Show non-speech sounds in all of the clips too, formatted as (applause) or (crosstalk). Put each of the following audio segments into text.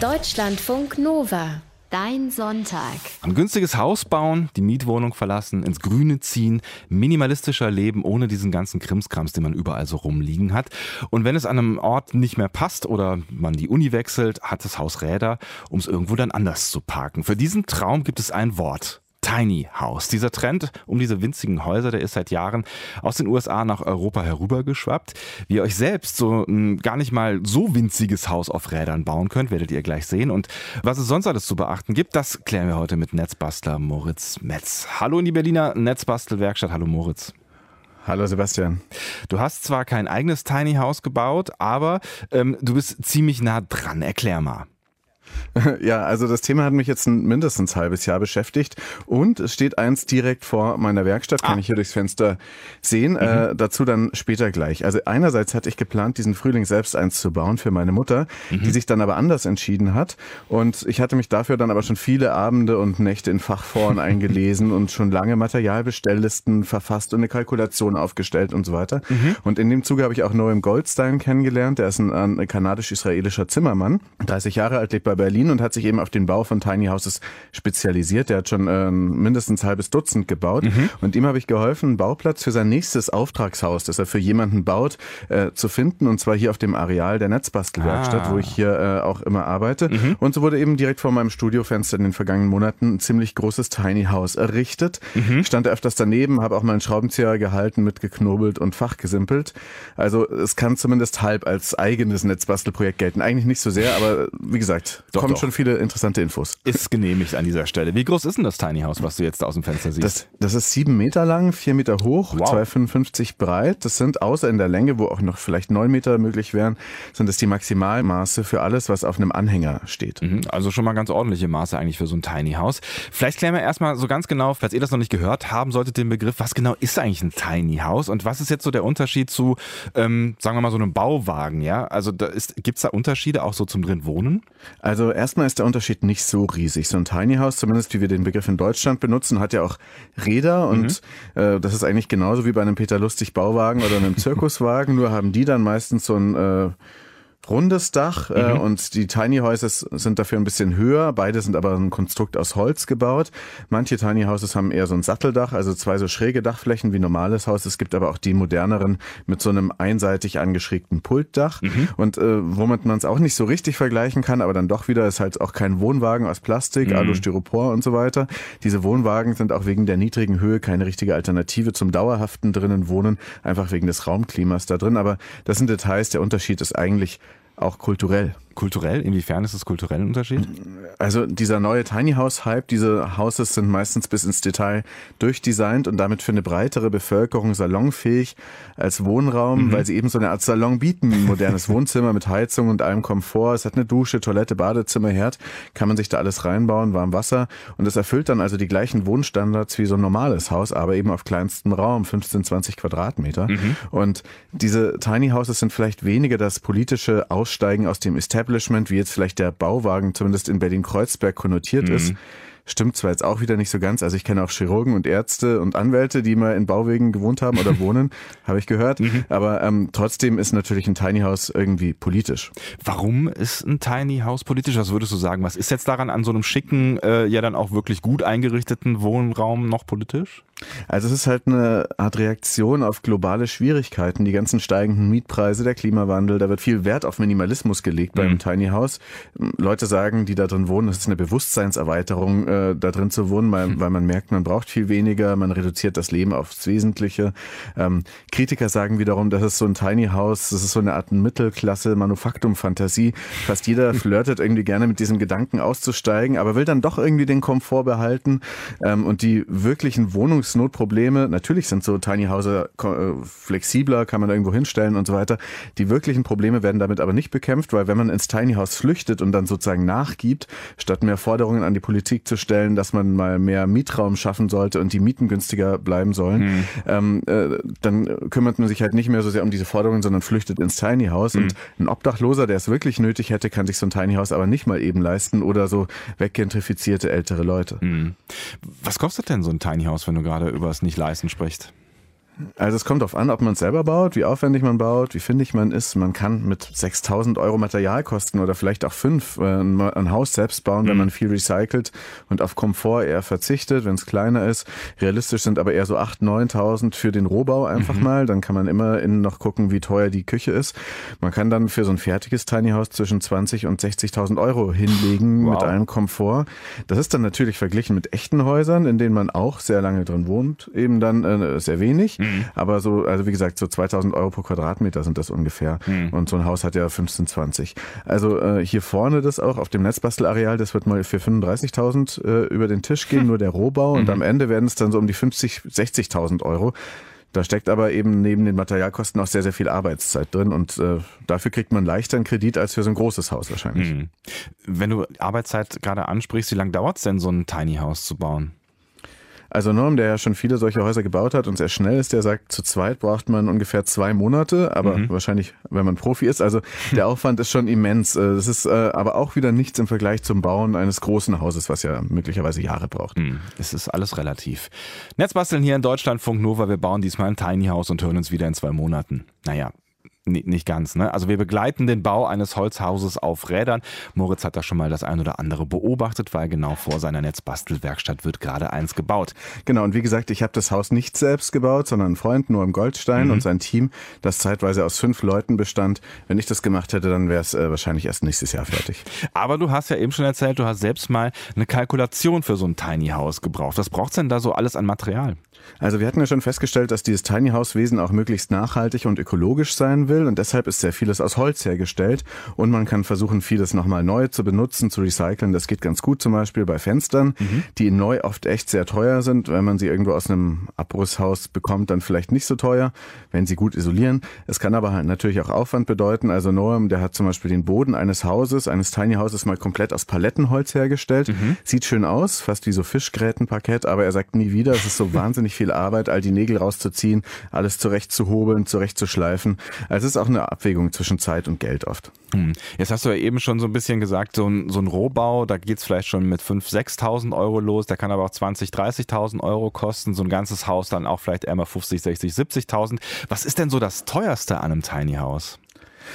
Deutschlandfunk Nova. Dein Sonntag. Ein günstiges Haus bauen, die Mietwohnung verlassen, ins Grüne ziehen, minimalistischer leben, ohne diesen ganzen Krimskrams, den man überall so rumliegen hat. Und wenn es an einem Ort nicht mehr passt oder man die Uni wechselt, hat das Haus Räder, um es irgendwo dann anders zu parken. Für diesen Traum gibt es ein Wort. Tiny House. Dieser Trend um diese winzigen Häuser, der ist seit Jahren aus den USA nach Europa herübergeschwappt. Wie ihr euch selbst so ein gar nicht mal so winziges Haus auf Rädern bauen könnt, werdet ihr gleich sehen. Und was es sonst alles zu beachten gibt, das klären wir heute mit Netzbastler Moritz Metz. Hallo in die Berliner Netzbastelwerkstatt. Hallo Moritz. Hallo Sebastian. Du hast zwar kein eigenes Tiny House gebaut, aber ähm, du bist ziemlich nah dran. Erklär mal. (laughs) Ja, also das Thema hat mich jetzt ein mindestens halbes Jahr beschäftigt und es steht eins direkt vor meiner Werkstatt, kann ah. ich hier durchs Fenster sehen. Mhm. Äh, dazu dann später gleich. Also einerseits hatte ich geplant, diesen Frühling selbst eins zu bauen für meine Mutter, mhm. die sich dann aber anders entschieden hat und ich hatte mich dafür dann aber schon viele Abende und Nächte in Fachforen (laughs) eingelesen und schon lange Materialbestelllisten verfasst und eine Kalkulation aufgestellt und so weiter. Mhm. Und in dem Zuge habe ich auch Noam Goldstein kennengelernt, der ist ein, ein kanadisch-israelischer Zimmermann, 30 Jahre alt, lebt bei Berlin und hat sich eben auf den Bau von Tiny Houses spezialisiert. Der hat schon äh, mindestens ein halbes Dutzend gebaut. Mhm. Und ihm habe ich geholfen, einen Bauplatz für sein nächstes Auftragshaus, das er für jemanden baut, äh, zu finden. Und zwar hier auf dem Areal der Netzbastelwerkstatt, ah. wo ich hier äh, auch immer arbeite. Mhm. Und so wurde eben direkt vor meinem Studiofenster in den vergangenen Monaten ein ziemlich großes Tiny House errichtet. Mhm. Stand öfters daneben, habe auch mal einen Schraubenzieher gehalten, mitgeknobelt und fachgesimpelt. Also es kann zumindest halb als eigenes Netzbastelprojekt gelten. Eigentlich nicht so sehr, aber wie gesagt, doch, kommen doch. schon viele interessante Infos. Ist genehmigt an dieser Stelle. Wie groß ist denn das Tiny House, was du jetzt aus dem Fenster siehst? Das, das ist sieben Meter lang, vier Meter hoch, wow. 2,55 breit. Das sind außer in der Länge, wo auch noch vielleicht neun Meter möglich wären, sind das die Maximalmaße für alles, was auf einem Anhänger steht. Mhm, also schon mal ganz ordentliche Maße eigentlich für so ein Tiny House. Vielleicht klären wir erstmal so ganz genau, falls ihr das noch nicht gehört haben solltet, den Begriff, was genau ist eigentlich ein Tiny House und was ist jetzt so der Unterschied zu, ähm, sagen wir mal, so einem Bauwagen, ja? Also gibt es da Unterschiede auch so zum drin wohnen? Also erstmal erstmal ist der Unterschied nicht so riesig. So ein Tiny House, zumindest wie wir den Begriff in Deutschland benutzen, hat ja auch Räder und mhm. äh, das ist eigentlich genauso wie bei einem Peter Lustig Bauwagen oder einem (laughs) Zirkuswagen, nur haben die dann meistens so ein äh, rundes Dach äh, mhm. und die Tiny Houses sind dafür ein bisschen höher. Beide sind aber ein Konstrukt aus Holz gebaut. Manche Tiny Houses haben eher so ein Satteldach, also zwei so schräge Dachflächen wie normales Haus. Es gibt aber auch die moderneren mit so einem einseitig angeschrägten Pultdach. Mhm. Und äh, womit man es auch nicht so richtig vergleichen kann, aber dann doch wieder ist halt auch kein Wohnwagen aus Plastik, mhm. Alu-Styropor und so weiter. Diese Wohnwagen sind auch wegen der niedrigen Höhe keine richtige Alternative zum dauerhaften drinnen Wohnen, einfach wegen des Raumklimas da drin. Aber das sind Details. Der Unterschied ist eigentlich auch kulturell. Kulturell? Inwiefern ist es kulturell ein Unterschied? Also dieser neue Tiny House Hype, diese Houses sind meistens bis ins Detail durchdesignt und damit für eine breitere Bevölkerung salonfähig als Wohnraum, mhm. weil sie eben so eine Art Salon bieten. Ein modernes (laughs) Wohnzimmer mit Heizung und allem Komfort. Es hat eine Dusche, Toilette, Badezimmer, Herd. Kann man sich da alles reinbauen, warm Wasser. Und es erfüllt dann also die gleichen Wohnstandards wie so ein normales Haus, aber eben auf kleinstem Raum, 15, 20 Quadratmeter. Mhm. Und diese Tiny Houses sind vielleicht weniger das politische Aussteigen aus dem Establishment Establishment, wie jetzt vielleicht der Bauwagen zumindest in Berlin-Kreuzberg konnotiert mhm. ist, Stimmt zwar jetzt auch wieder nicht so ganz. Also ich kenne auch Chirurgen und Ärzte und Anwälte, die mal in Bauwegen gewohnt haben oder (laughs) wohnen, habe ich gehört. Mhm. Aber ähm, trotzdem ist natürlich ein Tiny House irgendwie politisch. Warum ist ein Tiny House politisch? Was würdest du sagen? Was ist jetzt daran an so einem schicken, äh, ja dann auch wirklich gut eingerichteten Wohnraum noch politisch? Also es ist halt eine Art Reaktion auf globale Schwierigkeiten, die ganzen steigenden Mietpreise, der Klimawandel, da wird viel Wert auf Minimalismus gelegt beim mhm. Tiny House. Leute sagen, die da drin wohnen, es ist eine Bewusstseinserweiterung, äh, da drin zu wohnen, weil, mhm. weil man merkt, man braucht viel weniger, man reduziert das Leben aufs Wesentliche. Ähm, Kritiker sagen wiederum, das ist so ein Tiny House, das ist so eine Art Mittelklasse Manufaktum-Fantasie. Fast jeder (laughs) flirtet irgendwie gerne mit diesem Gedanken auszusteigen, aber will dann doch irgendwie den Komfort behalten ähm, und die wirklichen Wohnungs Wohnungsnotprobleme, natürlich sind so Tiny Houses äh, flexibler, kann man irgendwo hinstellen und so weiter. Die wirklichen Probleme werden damit aber nicht bekämpft, weil wenn man ins Tiny House flüchtet und dann sozusagen nachgibt, statt mehr Forderungen an die Politik zu stellen, dass man mal mehr Mietraum schaffen sollte und die Mieten günstiger bleiben sollen, mhm. ähm, äh, dann kümmert man sich halt nicht mehr so sehr um diese Forderungen, sondern flüchtet ins Tiny House. Mhm. Und ein Obdachloser, der es wirklich nötig hätte, kann sich so ein Tiny House aber nicht mal eben leisten oder so weggentrifizierte ältere Leute. Mhm. Was kostet denn so ein Tiny House, wenn du gerade über das Nicht-Leisten sprichst? Also es kommt darauf an, ob man es selber baut, wie aufwendig man baut, wie findig man ist. Man kann mit 6000 Euro Materialkosten oder vielleicht auch fünf äh, ein Haus selbst bauen, wenn mhm. man viel recycelt und auf Komfort eher verzichtet, wenn es kleiner ist. Realistisch sind aber eher so 8.000, 9.000 für den Rohbau einfach mhm. mal. Dann kann man immer innen noch gucken, wie teuer die Küche ist. Man kann dann für so ein fertiges Tiny House zwischen 20 und 60.000 Euro hinlegen wow. mit allem Komfort. Das ist dann natürlich verglichen mit echten Häusern, in denen man auch sehr lange drin wohnt, eben dann äh, sehr wenig. Mhm. Mhm. Aber so, also wie gesagt, so 2000 Euro pro Quadratmeter sind das ungefähr. Mhm. Und so ein Haus hat ja 15, 20. Also äh, hier vorne das auch auf dem Netzbastelareal, das wird mal für 35.000 äh, über den Tisch gehen, (laughs) nur der Rohbau. Und mhm. am Ende werden es dann so um die 50, 60.000 Euro. Da steckt aber eben neben den Materialkosten auch sehr, sehr viel Arbeitszeit drin und äh, dafür kriegt man leichter einen Kredit als für so ein großes Haus wahrscheinlich. Mhm. Wenn du Arbeitszeit gerade ansprichst, wie lange dauert es denn, so ein Tiny House zu bauen? Also Norm, der ja schon viele solche Häuser gebaut hat und sehr schnell ist, der sagt, zu zweit braucht man ungefähr zwei Monate, aber mhm. wahrscheinlich, wenn man Profi ist. Also der Aufwand ist schon immens. Äh, das ist äh, aber auch wieder nichts im Vergleich zum Bauen eines großen Hauses, was ja möglicherweise Jahre braucht. Mhm. Es ist alles relativ. Netzbasteln hier in Deutschland, Funk Nova. Wir bauen diesmal ein Tiny House und hören uns wieder in zwei Monaten. Naja, nicht ganz, ne? Also wir begleiten den Bau eines Holzhauses auf Rädern. Moritz hat da schon mal das ein oder andere beobachtet, weil genau vor seiner Netzbastelwerkstatt wird gerade eins gebaut. Genau, und wie gesagt, ich habe das Haus nicht selbst gebaut, sondern ein Freund, nur im Goldstein mhm. und sein Team, das zeitweise aus fünf Leuten bestand. Wenn ich das gemacht hätte, dann wäre es äh, wahrscheinlich erst nächstes Jahr fertig. Aber du hast ja eben schon erzählt, du hast selbst mal eine Kalkulation für so ein Tiny House gebraucht. Was braucht's denn da so alles an Material? Also wir hatten ja schon festgestellt, dass dieses Tiny House Wesen auch möglichst nachhaltig und ökologisch sein will und deshalb ist sehr vieles aus Holz hergestellt und man kann versuchen, vieles nochmal neu zu benutzen, zu recyceln. Das geht ganz gut zum Beispiel bei Fenstern, mhm. die neu oft echt sehr teuer sind. Wenn man sie irgendwo aus einem Abrisshaus bekommt, dann vielleicht nicht so teuer, wenn sie gut isolieren. Es kann aber halt natürlich auch Aufwand bedeuten. Also Noam, der hat zum Beispiel den Boden eines Hauses, eines Tiny Houses mal komplett aus Palettenholz hergestellt. Mhm. Sieht schön aus, fast wie so Fischgrätenparkett, aber er sagt nie wieder, es ist so (laughs) wahnsinnig viel Arbeit, all die Nägel rauszuziehen, alles zurechtzuhobeln, zurechtzuschleifen. Also es ist auch eine Abwägung zwischen Zeit und Geld oft. Hm. Jetzt hast du ja eben schon so ein bisschen gesagt, so ein, so ein Rohbau, da geht es vielleicht schon mit 5.000, 6.000 Euro los, der kann aber auch 20.000, 30.000 Euro kosten, so ein ganzes Haus dann auch vielleicht eher mal 50, 60, 70.000. Was ist denn so das teuerste an einem Tiny House?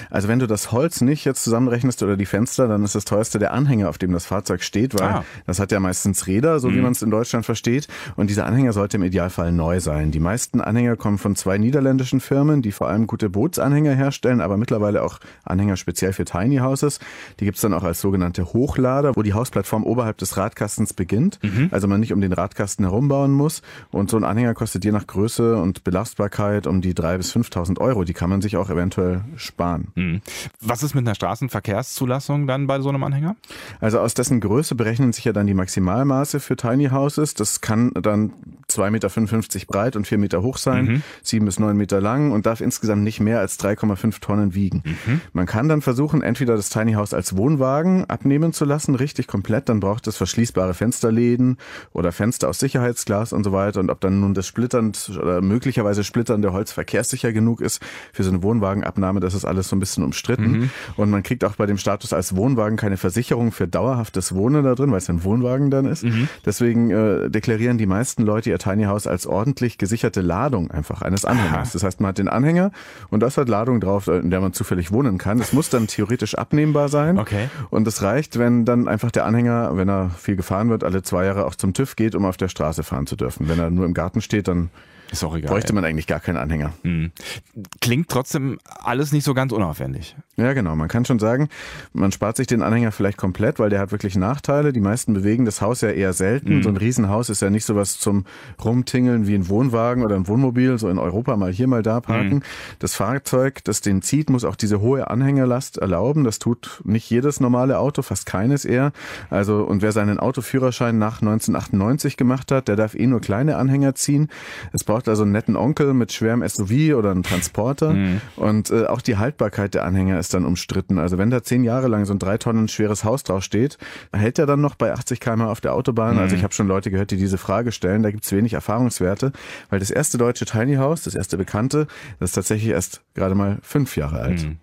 Also wenn du das Holz nicht jetzt zusammenrechnest oder die Fenster, dann ist das teuerste der Anhänger, auf dem das Fahrzeug steht, weil ah. das hat ja meistens Räder, so mhm. wie man es in Deutschland versteht. Und dieser Anhänger sollte im Idealfall neu sein. Die meisten Anhänger kommen von zwei niederländischen Firmen, die vor allem gute Bootsanhänger herstellen, aber mittlerweile auch Anhänger speziell für Tiny Houses. Die gibt's dann auch als sogenannte Hochlader, wo die Hausplattform oberhalb des Radkastens beginnt. Mhm. Also man nicht um den Radkasten herumbauen muss. Und so ein Anhänger kostet je nach Größe und Belastbarkeit um die drei bis 5.000 Euro. Die kann man sich auch eventuell sparen. Mhm. Was ist mit einer Straßenverkehrszulassung dann bei so einem Anhänger? Also aus dessen Größe berechnen sich ja dann die Maximalmaße für Tiny Houses. Das kann dann 2,55 Meter breit und 4 Meter hoch sein, mhm. 7 bis 9 Meter lang und darf insgesamt nicht mehr als 3,5 Tonnen wiegen. Mhm. Man kann dann versuchen, entweder das Tiny House als Wohnwagen abnehmen zu lassen, richtig komplett, dann braucht es verschließbare Fensterläden oder Fenster aus Sicherheitsglas und so weiter. Und ob dann nun das splitternd oder möglicherweise splitternde Holz verkehrssicher genug ist für so eine Wohnwagenabnahme, das ist alles so ein bisschen umstritten. Mhm. Und man kriegt auch bei dem Status als Wohnwagen keine Versicherung für dauerhaftes Wohnen da drin, weil es ein Wohnwagen dann ist. Mhm. Deswegen äh, deklarieren die meisten Leute ihr Tiny House als ordentlich gesicherte Ladung einfach eines Anhängers. Das heißt, man hat den Anhänger und da ist halt Ladung drauf, in der man zufällig wohnen kann. Es muss dann theoretisch abnehmbar sein. Okay. Und es reicht, wenn dann einfach der Anhänger, wenn er viel gefahren wird, alle zwei Jahre auch zum TÜV geht, um auf der Straße fahren zu dürfen. Wenn er nur im Garten steht, dann ist auch egal. Bräuchte man eigentlich gar keinen Anhänger. Mhm. Klingt trotzdem alles nicht so ganz unaufwendig. Ja, genau. Man kann schon sagen, man spart sich den Anhänger vielleicht komplett, weil der hat wirklich Nachteile. Die meisten bewegen das Haus ja eher selten. Mhm. So ein Riesenhaus ist ja nicht sowas zum Rumtingeln wie ein Wohnwagen oder ein Wohnmobil, so in Europa mal hier, mal da parken. Mhm. Das Fahrzeug, das den zieht, muss auch diese hohe Anhängerlast erlauben. Das tut nicht jedes normale Auto, fast keines eher. Also, und wer seinen Autoführerschein nach 1998 gemacht hat, der darf eh nur kleine Anhänger ziehen. Es braucht braucht also einen netten Onkel mit schwerem SUV oder einen Transporter. Mhm. Und äh, auch die Haltbarkeit der Anhänger ist dann umstritten. Also wenn da zehn Jahre lang so ein drei Tonnen schweres Haus drauf steht, hält er dann noch bei 80 km auf der Autobahn? Mhm. Also ich habe schon Leute gehört, die diese Frage stellen. Da gibt's wenig Erfahrungswerte, weil das erste deutsche Tiny House, das erste bekannte, das ist tatsächlich erst gerade mal fünf Jahre alt. Mhm.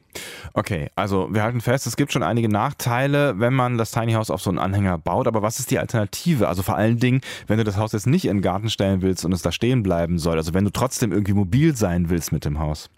Okay, also wir halten fest, es gibt schon einige Nachteile, wenn man das Tiny House auf so einen Anhänger baut. Aber was ist die Alternative? Also vor allen Dingen, wenn du das Haus jetzt nicht in den Garten stellen willst und es da stehen bleiben soll. Also wenn du trotzdem irgendwie mobil sein willst mit dem Haus.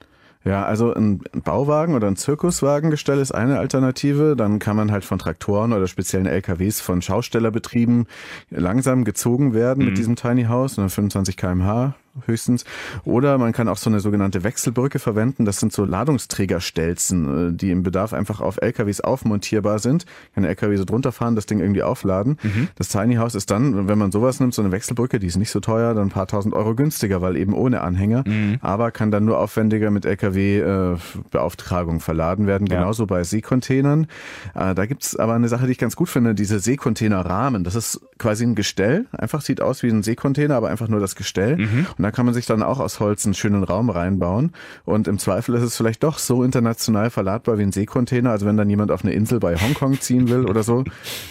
Ja, also ein Bauwagen oder ein Zirkuswagengestell ist eine Alternative. Dann kann man halt von Traktoren oder speziellen LKWs von Schaustellerbetrieben langsam gezogen werden mhm. mit diesem Tiny House, 25 kmh höchstens. Oder man kann auch so eine sogenannte Wechselbrücke verwenden. Das sind so Ladungsträgerstelzen, äh, die im Bedarf einfach auf LKWs aufmontierbar sind. Kann der LKW so drunter fahren, das Ding irgendwie aufladen. Mhm. Das Tiny House ist dann, wenn man sowas nimmt, so eine Wechselbrücke, die ist nicht so teuer, dann ein paar tausend Euro günstiger, weil eben ohne Anhänger. Mhm. Aber kann dann nur aufwendiger mit LKW-Beauftragung äh, verladen werden. Ja. Genauso bei Seekontainern. Äh, da gibt's aber eine Sache, die ich ganz gut finde, diese Seekontainerrahmen. Das ist quasi ein Gestell. Einfach sieht aus wie ein Seekontainer, aber einfach nur das Gestell. Mhm. Da kann man sich dann auch aus Holz einen schönen Raum reinbauen. Und im Zweifel ist es vielleicht doch so international verladbar wie ein Seekontainer. Also wenn dann jemand auf eine Insel bei Hongkong ziehen will oder so,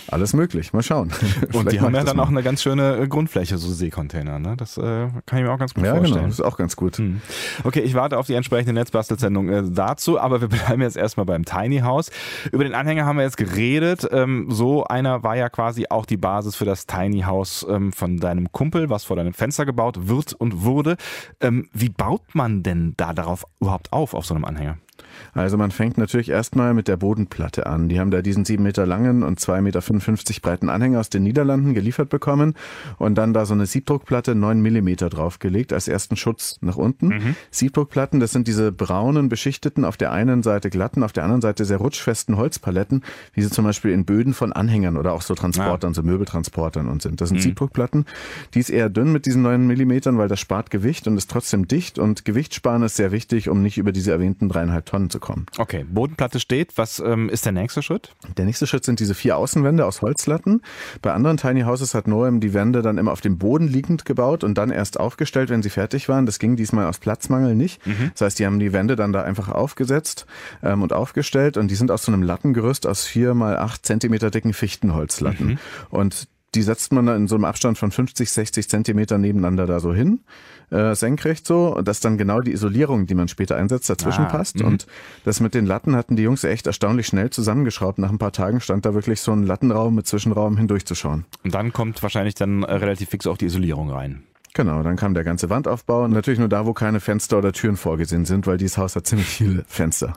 alles möglich. Mal schauen. Und (laughs) die haben ja dann mal. auch eine ganz schöne äh, Grundfläche, so Seekontainer. Ne? Das äh, kann ich mir auch ganz gut ja, genau. vorstellen. Genau, das ist auch ganz gut. Hm. Okay, ich warte auf die entsprechende Netzbastelsendung äh, dazu, aber wir (laughs) bleiben jetzt erstmal beim Tiny House. Über den Anhänger haben wir jetzt geredet. Ähm, so einer war ja quasi auch die Basis für das Tiny House ähm, von deinem Kumpel, was vor deinem Fenster gebaut wird und wurde. Ähm, wie baut man denn da darauf überhaupt auf, auf so einem Anhänger? Also man fängt natürlich erstmal mit der Bodenplatte an. Die haben da diesen sieben Meter langen und zwei Meter fünfundfünfzig breiten Anhänger aus den Niederlanden geliefert bekommen und dann da so eine Siebdruckplatte neun Millimeter draufgelegt als ersten Schutz nach unten. Mhm. Siebdruckplatten, das sind diese braunen, beschichteten, auf der einen Seite glatten, auf der anderen Seite sehr rutschfesten Holzpaletten, wie sie zum Beispiel in Böden von Anhängern oder auch so Transportern, ja. so Möbeltransportern und sind. Das sind mhm. Siebdruckplatten. Die ist eher dünn mit diesen neun Millimetern, weil das spart Gewicht und ist trotzdem dicht und Gewicht sparen ist sehr wichtig, um nicht über diese erwähnten dreieinhalb Tonnen zu kommen. Okay, Bodenplatte steht. Was ähm, ist der nächste Schritt? Der nächste Schritt sind diese vier Außenwände aus Holzlatten. Bei anderen Tiny Houses hat Noem die Wände dann immer auf dem Boden liegend gebaut und dann erst aufgestellt, wenn sie fertig waren. Das ging diesmal aus Platzmangel nicht. Mhm. Das heißt, die haben die Wände dann da einfach aufgesetzt ähm, und aufgestellt und die sind aus so einem Lattengerüst aus vier mal acht Zentimeter dicken Fichtenholzlatten. Mhm. Und die setzt man dann in so einem Abstand von 50, 60 Zentimeter nebeneinander da so hin äh, senkrecht so, dass dann genau die Isolierung, die man später einsetzt, dazwischen ah, passt. Mh. Und das mit den Latten hatten die Jungs echt erstaunlich schnell zusammengeschraubt. Nach ein paar Tagen stand da wirklich so ein Lattenraum mit Zwischenraum hindurchzuschauen. Und dann kommt wahrscheinlich dann äh, relativ fix auch die Isolierung rein. Genau, dann kam der ganze Wandaufbau und natürlich nur da, wo keine Fenster oder Türen vorgesehen sind, weil dieses Haus hat ziemlich viele Fenster.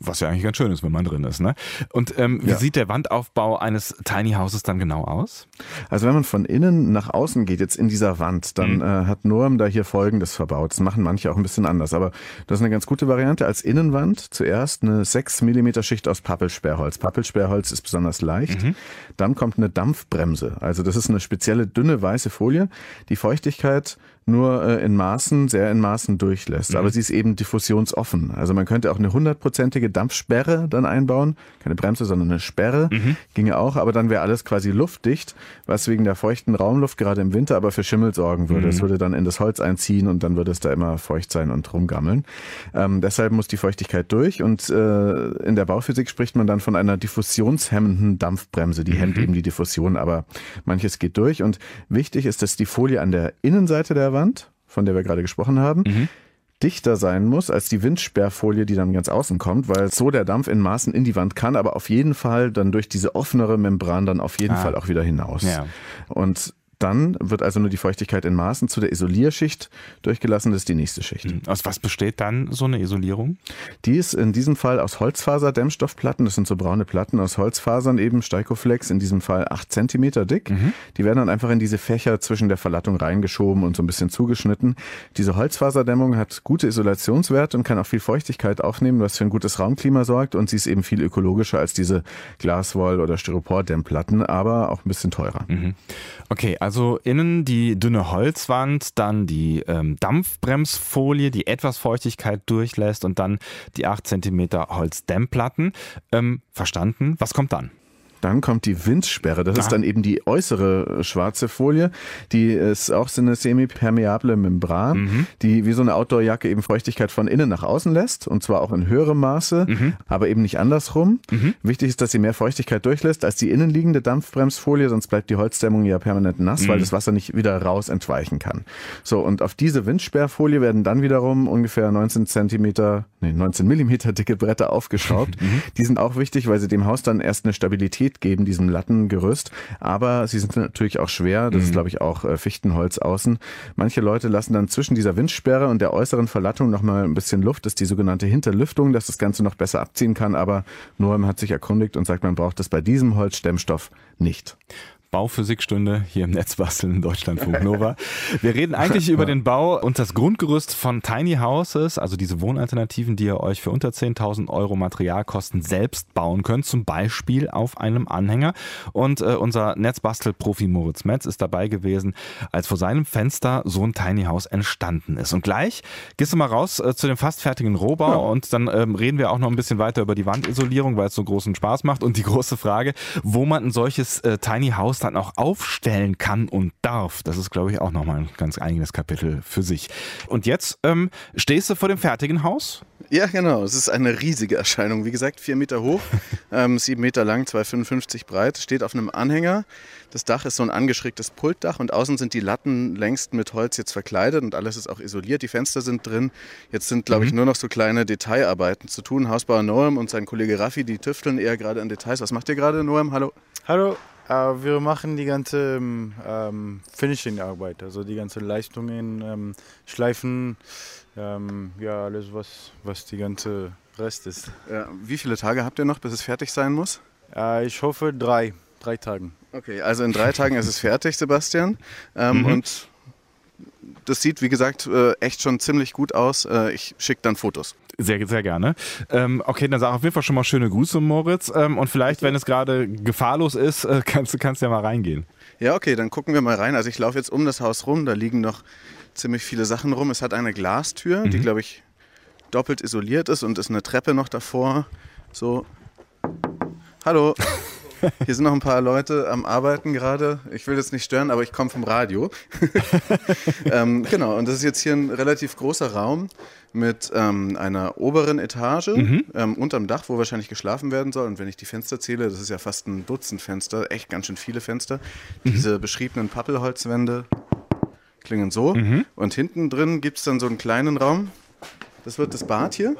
Was ja eigentlich ganz schön ist, wenn man drin ist. Ne? Und ähm, wie ja. sieht der Wandaufbau eines Tiny Houses dann genau aus? Also wenn man von innen nach außen geht, jetzt in dieser Wand, dann mhm. äh, hat Norm da hier Folgendes verbaut. Das machen manche auch ein bisschen anders, aber das ist eine ganz gute Variante. Als Innenwand zuerst eine 6 mm Schicht aus Pappelsperrholz. Pappelsperrholz ist besonders leicht. Mhm. Dann kommt eine Dampfbremse. Also das ist eine spezielle dünne weiße Folie, die Feuchtigkeit Feuchtigkeit nur äh, in Maßen, sehr in Maßen durchlässt. Mhm. Aber sie ist eben diffusionsoffen. Also man könnte auch eine hundertprozentige Dampfsperre dann einbauen. Keine Bremse, sondern eine Sperre. Mhm. Ginge auch, aber dann wäre alles quasi luftdicht, was wegen der feuchten Raumluft gerade im Winter aber für Schimmel sorgen würde. Es mhm. würde dann in das Holz einziehen und dann würde es da immer feucht sein und rumgammeln. Ähm, deshalb muss die Feuchtigkeit durch und äh, in der Bauphysik spricht man dann von einer diffusionshemmenden Dampfbremse. Die mhm. hemmt eben die Diffusion, aber manches geht durch. Und wichtig ist, dass die Folie an der Innenseite der Wand, von der wir gerade gesprochen haben, mhm. dichter sein muss als die Windsperrfolie, die dann ganz außen kommt, weil so der Dampf in Maßen in die Wand kann, aber auf jeden Fall dann durch diese offenere Membran dann auf jeden ah. Fall auch wieder hinaus. Ja. Und dann wird also nur die Feuchtigkeit in Maßen zu der Isolierschicht durchgelassen. Das ist die nächste Schicht. Hm. Aus was besteht dann so eine Isolierung? Die ist in diesem Fall aus Holzfaserdämmstoffplatten. Das sind so braune Platten aus Holzfasern eben, Steikoflex, in diesem Fall acht Zentimeter dick. Mhm. Die werden dann einfach in diese Fächer zwischen der Verlattung reingeschoben und so ein bisschen zugeschnitten. Diese Holzfaserdämmung hat gute Isolationswerte und kann auch viel Feuchtigkeit aufnehmen, was für ein gutes Raumklima sorgt. Und sie ist eben viel ökologischer als diese Glaswoll- oder Styropor-Dämmplatten, aber auch ein bisschen teurer. Mhm. Okay, also also innen die dünne Holzwand, dann die ähm, Dampfbremsfolie, die etwas Feuchtigkeit durchlässt und dann die 8 cm Holzdämmplatten. Ähm, verstanden? Was kommt dann? Dann kommt die Windsperre. Das ah. ist dann eben die äußere äh, schwarze Folie. Die ist auch so eine semipermeable Membran, mhm. die wie so eine Outdoorjacke eben Feuchtigkeit von innen nach außen lässt und zwar auch in höherem Maße, mhm. aber eben nicht andersrum. Mhm. Wichtig ist, dass sie mehr Feuchtigkeit durchlässt als die innenliegende Dampfbremsfolie, sonst bleibt die Holzdämmung ja permanent nass, weil mhm. das Wasser nicht wieder raus entweichen kann. So, und auf diese Windsperrfolie werden dann wiederum ungefähr 19 Zentimeter, nee, 19 Millimeter dicke Bretter aufgeschraubt. Mhm. Die sind auch wichtig, weil sie dem Haus dann erst eine Stabilität geben, diesem Lattengerüst. Aber sie sind natürlich auch schwer. Das mhm. ist, glaube ich, auch äh, Fichtenholz außen. Manche Leute lassen dann zwischen dieser Windsperre und der äußeren Verlattung nochmal ein bisschen Luft. Das ist die sogenannte Hinterlüftung, dass das Ganze noch besser abziehen kann. Aber Noam hat sich erkundigt und sagt, man braucht das bei diesem Holzstemmstoff nicht. Bauphysikstunde hier im Netzbasteln in Deutschlandfunk (laughs) Nova. Wir reden eigentlich über den Bau und das Grundgerüst von Tiny Houses, also diese Wohnalternativen, die ihr euch für unter 10.000 Euro Materialkosten selbst bauen könnt, zum Beispiel auf einem Anhänger. Und äh, unser Netzbastelprofi Moritz Metz ist dabei gewesen, als vor seinem Fenster so ein Tiny House entstanden ist. Und gleich gehst du mal raus äh, zu dem fast fertigen Rohbau ja. und dann ähm, reden wir auch noch ein bisschen weiter über die Wandisolierung, weil es so großen Spaß macht. Und die große Frage, wo man ein solches äh, Tiny House dann auch aufstellen kann und darf. Das ist, glaube ich, auch nochmal ein ganz eigenes Kapitel für sich. Und jetzt ähm, stehst du vor dem fertigen Haus? Ja, genau. Es ist eine riesige Erscheinung. Wie gesagt, vier Meter hoch, (laughs) ähm, sieben Meter lang, 2,55 breit. Steht auf einem Anhänger. Das Dach ist so ein angeschrägtes Pultdach und außen sind die Latten längst mit Holz jetzt verkleidet und alles ist auch isoliert. Die Fenster sind drin. Jetzt sind, glaube ich, mhm. nur noch so kleine Detailarbeiten zu tun. Hausbauer Noam und sein Kollege Raffi, die tüfteln eher gerade an Details. Was macht ihr gerade, Noam? Hallo. Hallo. Uh, wir machen die ganze ähm, Finishing-Arbeit, also die ganzen Leistungen, ähm, Schleifen, ähm, ja, alles, was, was die ganze Rest ist. Ja, wie viele Tage habt ihr noch, bis es fertig sein muss? Uh, ich hoffe drei, drei Tagen. Okay, also in drei Tagen ist es fertig, Sebastian. Ähm, mhm. Und das sieht, wie gesagt, äh, echt schon ziemlich gut aus. Äh, ich schicke dann Fotos. Sehr, sehr gerne. Ähm, okay, dann sag auf jeden Fall schon mal schöne Grüße, Moritz. Ähm, und vielleicht, wenn es gerade gefahrlos ist, äh, kannst du kannst ja mal reingehen. Ja, okay, dann gucken wir mal rein. Also ich laufe jetzt um das Haus rum, da liegen noch ziemlich viele Sachen rum. Es hat eine Glastür, mhm. die, glaube ich, doppelt isoliert ist und ist eine Treppe noch davor. So. Hallo. (laughs) Hier sind noch ein paar Leute am Arbeiten gerade. Ich will jetzt nicht stören, aber ich komme vom Radio. (laughs) ähm, genau, und das ist jetzt hier ein relativ großer Raum mit ähm, einer oberen Etage mhm. ähm, unterm Dach, wo wahrscheinlich geschlafen werden soll. Und wenn ich die Fenster zähle, das ist ja fast ein Dutzend Fenster, echt ganz schön viele Fenster. Mhm. Diese beschriebenen Pappelholzwände klingen so. Mhm. Und hinten drin gibt es dann so einen kleinen Raum. Das wird das Bad hier.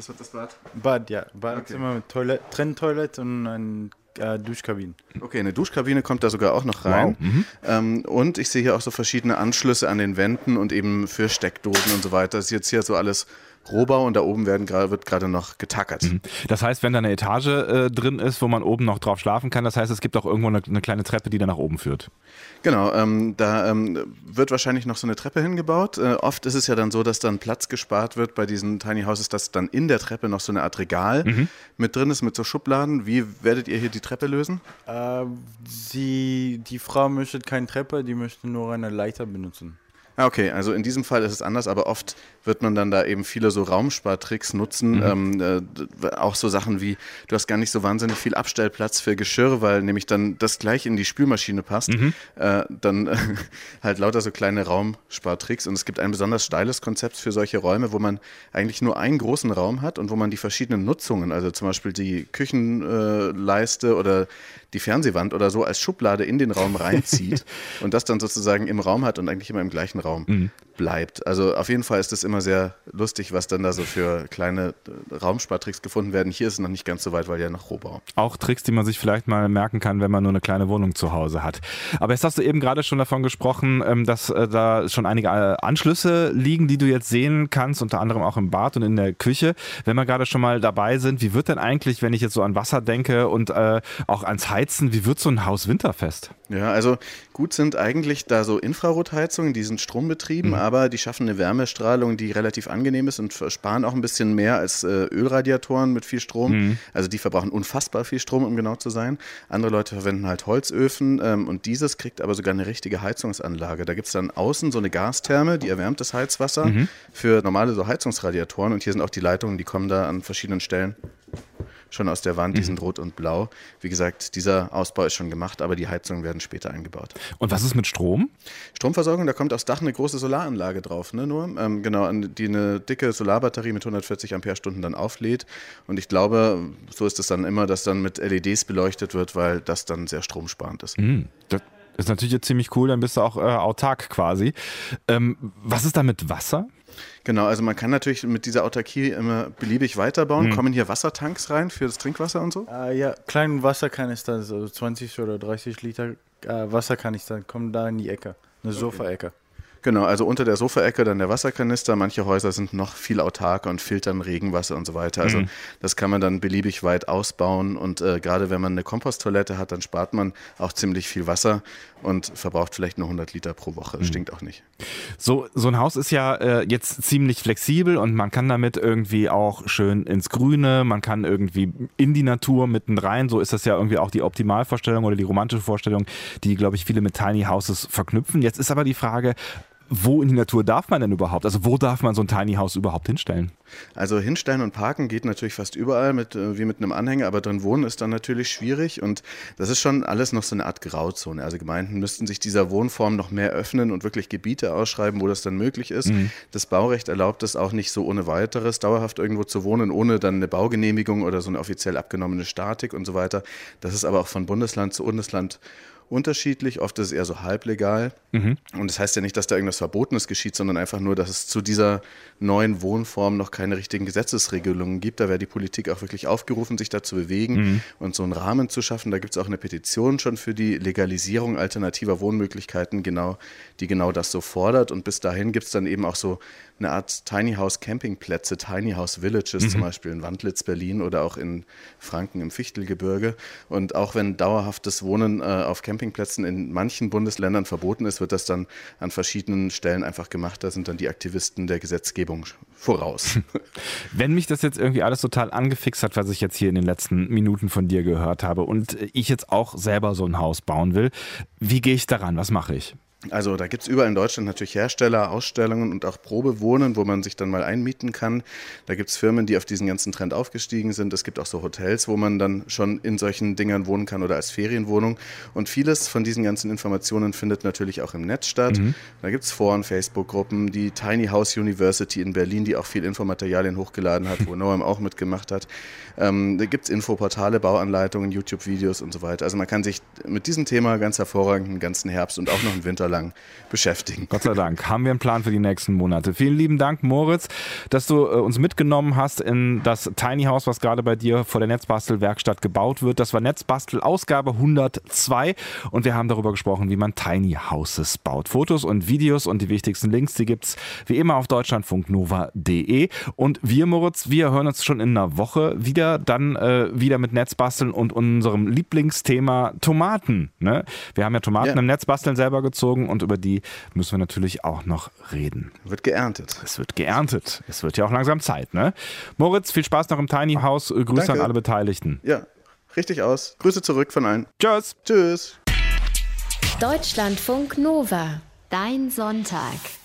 Das wird das Bad? Bad, ja. Badezimmer okay. mit Toilette, Trenntoilette und ein äh, Duschkabinen. Okay, eine Duschkabine kommt da sogar auch noch rein. Wow. Mhm. Ähm, und ich sehe hier auch so verschiedene Anschlüsse an den Wänden und eben für Steckdosen und so weiter. Das ist jetzt hier so alles Rohbau und da oben werden wird gerade noch getackert. Mhm. Das heißt, wenn da eine Etage äh, drin ist, wo man oben noch drauf schlafen kann, das heißt, es gibt auch irgendwo eine, eine kleine Treppe, die dann nach oben führt. Genau, ähm, da ähm, wird wahrscheinlich noch so eine Treppe hingebaut. Äh, oft ist es ja dann so, dass dann Platz gespart wird bei diesen Tiny Houses, dass dann in der Treppe noch so eine Art Regal mhm. mit drin ist, mit so Schubladen. Wie werdet ihr hier die Treppe lösen? Äh, sie, die Frau möchte keine Treppe, die möchte nur eine Leiter benutzen. Ah, okay, also in diesem Fall ist es anders, aber oft wird man dann da eben viele so Raumspartricks nutzen. Mhm. Ähm, äh, auch so Sachen wie, du hast gar nicht so wahnsinnig viel Abstellplatz für Geschirr, weil nämlich dann das gleich in die Spülmaschine passt. Mhm. Äh, dann äh, (laughs) halt lauter so kleine Raumspartricks. Und es gibt ein besonders steiles Konzept für solche Räume, wo man eigentlich nur einen großen Raum hat und wo man die verschiedenen Nutzungen, also zum Beispiel die Küchenleiste oder die Fernsehwand oder so als Schublade in den Raum (laughs) reinzieht und das dann sozusagen im Raum hat und eigentlich immer im gleichen Raum mhm. Bleibt. Also auf jeden Fall ist es immer sehr lustig, was dann da so für kleine äh, Raumspartricks gefunden werden. Hier ist es noch nicht ganz so weit, weil ja noch Rohbau. Auch Tricks, die man sich vielleicht mal merken kann, wenn man nur eine kleine Wohnung zu Hause hat. Aber jetzt hast du eben gerade schon davon gesprochen, ähm, dass äh, da schon einige äh, Anschlüsse liegen, die du jetzt sehen kannst, unter anderem auch im Bad und in der Küche. Wenn wir gerade schon mal dabei sind, wie wird denn eigentlich, wenn ich jetzt so an Wasser denke und auch ans Heizen, heizen, wie wird so ein Haus winterfest? Ja, also gut sind eigentlich da so Infrarotheizungen, die sind strombetrieben, mhm. aber die schaffen eine Wärmestrahlung, die relativ angenehm ist und sparen auch ein bisschen mehr als äh, Ölradiatoren mit viel Strom. Mhm. Also die verbrauchen unfassbar viel Strom, um genau zu sein. Andere Leute verwenden halt Holzöfen ähm, und dieses kriegt aber sogar eine richtige Heizungsanlage. Da gibt es dann außen so eine Gastherme, die erwärmt das Heizwasser mhm. für normale so Heizungsradiatoren und hier sind auch die Leitungen, die kommen da an verschiedenen Stellen schon aus der Wand, die sind rot und blau. Wie gesagt, dieser Ausbau ist schon gemacht, aber die Heizungen werden später eingebaut. Und was ist mit Strom? Stromversorgung, da kommt aufs Dach eine große Solaranlage drauf, ne, nur, ähm, genau, die eine dicke Solarbatterie mit 140 Ampere-Stunden dann auflädt. Und ich glaube, so ist es dann immer, dass dann mit LEDs beleuchtet wird, weil das dann sehr stromsparend ist. Mhm. Das ist natürlich jetzt ziemlich cool, dann bist du auch äh, autark quasi. Ähm, was ist da mit Wasser? Genau, also man kann natürlich mit dieser Autarkie immer beliebig weiterbauen. Mhm. Kommen hier Wassertanks rein für das Trinkwasser und so? Äh, ja, kleinen Wasserkanister, also 20 oder 30 Liter äh, Wasserkanister, kommen da in die Ecke, eine okay. Sofaecke. Genau, also unter der Sofaecke dann der Wasserkanister. Manche Häuser sind noch viel autarker und filtern Regenwasser und so weiter. Also mhm. das kann man dann beliebig weit ausbauen. Und äh, gerade wenn man eine Komposttoilette hat, dann spart man auch ziemlich viel Wasser und verbraucht vielleicht nur 100 Liter pro Woche. Mhm. stinkt auch nicht. So, so ein Haus ist ja äh, jetzt ziemlich flexibel und man kann damit irgendwie auch schön ins Grüne, man kann irgendwie in die Natur mitten rein. So ist das ja irgendwie auch die Optimalvorstellung oder die romantische Vorstellung, die, glaube ich, viele mit Tiny Houses verknüpfen. Jetzt ist aber die Frage, wo in die Natur darf man denn überhaupt? Also wo darf man so ein Tiny House überhaupt hinstellen? Also hinstellen und parken geht natürlich fast überall mit, äh, wie mit einem Anhänger, aber drin wohnen ist dann natürlich schwierig und das ist schon alles noch so eine Art Grauzone. Also Gemeinden müssten sich dieser Wohnform noch mehr öffnen und wirklich Gebiete ausschreiben, wo das dann möglich ist. Mhm. Das Baurecht erlaubt es auch nicht so ohne weiteres, dauerhaft irgendwo zu wohnen, ohne dann eine Baugenehmigung oder so eine offiziell abgenommene Statik und so weiter. Das ist aber auch von Bundesland zu Bundesland unterschiedlich. Oft ist es eher so halblegal. Mhm. Und das heißt ja nicht, dass da irgendwas Verbotenes geschieht, sondern einfach nur, dass es zu dieser neuen Wohnform noch keine richtigen Gesetzesregelungen gibt. Da wäre die Politik auch wirklich aufgerufen, sich da zu bewegen mhm. und so einen Rahmen zu schaffen. Da gibt es auch eine Petition schon für die Legalisierung alternativer Wohnmöglichkeiten, genau, die genau das so fordert. Und bis dahin gibt es dann eben auch so eine Art Tiny House Campingplätze, Tiny House Villages mhm. zum Beispiel in Wandlitz, Berlin oder auch in Franken im Fichtelgebirge. Und auch wenn dauerhaftes Wohnen äh, auf Campingplätzen in manchen Bundesländern verboten ist, wird das dann an verschiedenen Stellen einfach gemacht. Da sind dann die Aktivisten der Gesetzgebung voraus. (laughs) Wenn mich das jetzt irgendwie alles total angefixt hat, was ich jetzt hier in den letzten Minuten von dir gehört habe und ich jetzt auch selber so ein Haus bauen will, wie gehe ich daran? Was mache ich? Also da gibt es überall in Deutschland natürlich Hersteller, Ausstellungen und auch Probewohnen, wo man sich dann mal einmieten kann. Da gibt es Firmen, die auf diesen ganzen Trend aufgestiegen sind. Es gibt auch so Hotels, wo man dann schon in solchen Dingern wohnen kann oder als Ferienwohnung. Und vieles von diesen ganzen Informationen findet natürlich auch im Netz statt. Mhm. Da gibt es Foren, Facebook-Gruppen, die Tiny House University in Berlin, die auch viel Infomaterialien hochgeladen hat, wo (laughs) Noam auch mitgemacht hat. Ähm, da gibt es Infoportale, Bauanleitungen, YouTube-Videos und so weiter. Also man kann sich mit diesem Thema ganz hervorragend den ganzen Herbst und auch noch im Winter lang beschäftigen. Gott sei Dank haben wir einen Plan für die nächsten Monate. Vielen lieben Dank, Moritz, dass du äh, uns mitgenommen hast in das Tiny House, was gerade bei dir vor der Netzbastelwerkstatt gebaut wird. Das war Netzbastel Ausgabe 102 und wir haben darüber gesprochen, wie man Tiny Houses baut. Fotos und Videos und die wichtigsten Links, die gibt es wie immer auf deutschlandfunknova.de. Und wir, Moritz, wir hören uns schon in einer Woche wieder, dann äh, wieder mit Netzbasteln und unserem Lieblingsthema Tomaten. Ne? Wir haben ja Tomaten ja. im Netzbasteln selber gezogen gezogen und über die müssen wir natürlich auch noch reden. Wird geerntet. Es wird geerntet. Es wird ja auch langsam Zeit, ne? Moritz, viel Spaß noch im Tiny House. Grüße Danke. an alle Beteiligten. Ja, richtig aus. Grüße zurück von allen. Tschüss. Tschüss. Deutschlandfunk Nova. Dein Sonntag.